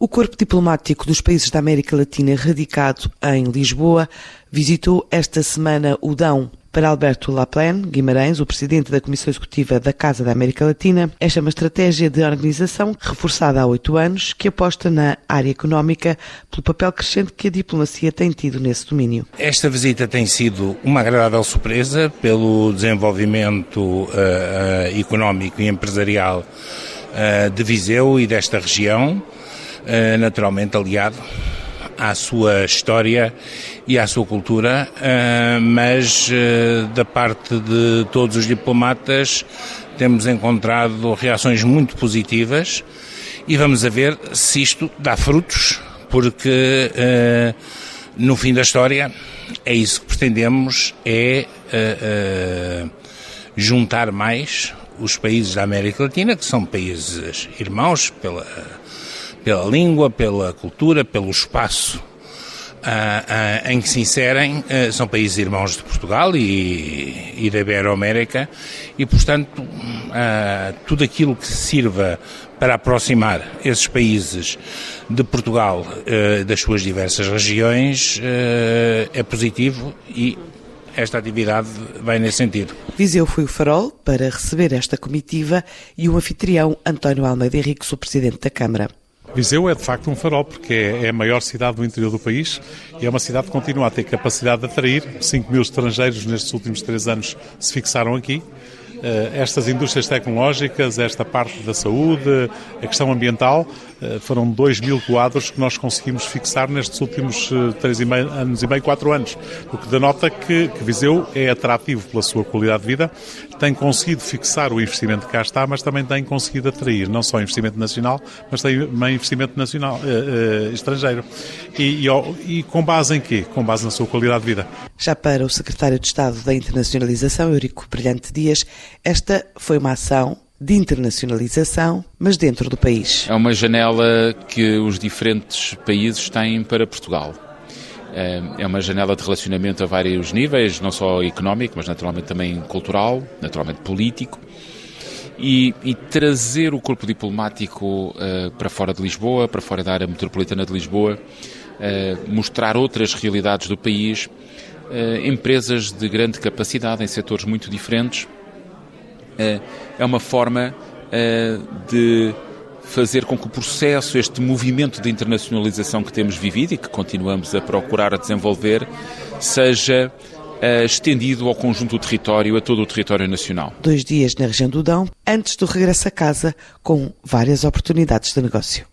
O corpo diplomático dos países da América Latina radicado em Lisboa visitou esta semana o Dão. Para Alberto Laplane Guimarães, o presidente da Comissão Executiva da Casa da América Latina, esta é uma estratégia de organização reforçada há oito anos que aposta na área económica pelo papel crescente que a diplomacia tem tido nesse domínio. Esta visita tem sido uma agradável surpresa pelo desenvolvimento uh, económico e empresarial uh, de Viseu e desta região. Eh, naturalmente aliado à sua história e à sua cultura, eh, mas eh, da parte de todos os diplomatas temos encontrado reações muito positivas e vamos a ver se isto dá frutos, porque no fim da história é isso que pretendemos, é juntar mais os países da América Latina, que são países irmãos pela pela língua, pela cultura, pelo espaço uh, uh, em que se inserem, uh, são países irmãos de Portugal e, e da Ibero-América e, portanto, tudo aquilo que sirva para aproximar esses países de Portugal, das suas diversas regiões, é positivo e esta atividade vai nesse sentido. Viseu foi o farol para receber esta comitiva e o anfitrião António Almeida Henriques, o Presidente da Câmara. Viseu é de facto um farol, porque é, é a maior cidade do interior do país e é uma cidade que continua a ter capacidade de atrair. 5 mil estrangeiros nestes últimos três anos se fixaram aqui. Eh, estas indústrias tecnológicas, esta parte da saúde, a questão ambiental, eh, foram 2 mil quadros que nós conseguimos fixar nestes últimos 3 eh, anos e meio, 4 anos, o que denota que, que Viseu é atrativo pela sua qualidade de vida, tem conseguido fixar o investimento que cá está, mas também tem conseguido atrair não só investimento nacional, mas também investimento nacional, eh, estrangeiro. E, e, e com base em quê? Com base na sua qualidade de vida. Já para o secretário de Estado da Internacionalização, Eurico Brilhante Dias, esta foi uma ação de internacionalização, mas dentro do país. É uma janela que os diferentes países têm para Portugal. É uma janela de relacionamento a vários níveis, não só económico, mas naturalmente também cultural, naturalmente político. E, e trazer o corpo diplomático uh, para fora de Lisboa, para fora da área metropolitana de Lisboa, uh, mostrar outras realidades do país, uh, empresas de grande capacidade em setores muito diferentes, é uma forma de fazer com que o processo, este movimento de internacionalização que temos vivido e que continuamos a procurar a desenvolver, seja uh, estendido ao conjunto do território, a todo o território nacional. Dois dias na região do Dão, antes do regresso a casa, com várias oportunidades de negócio.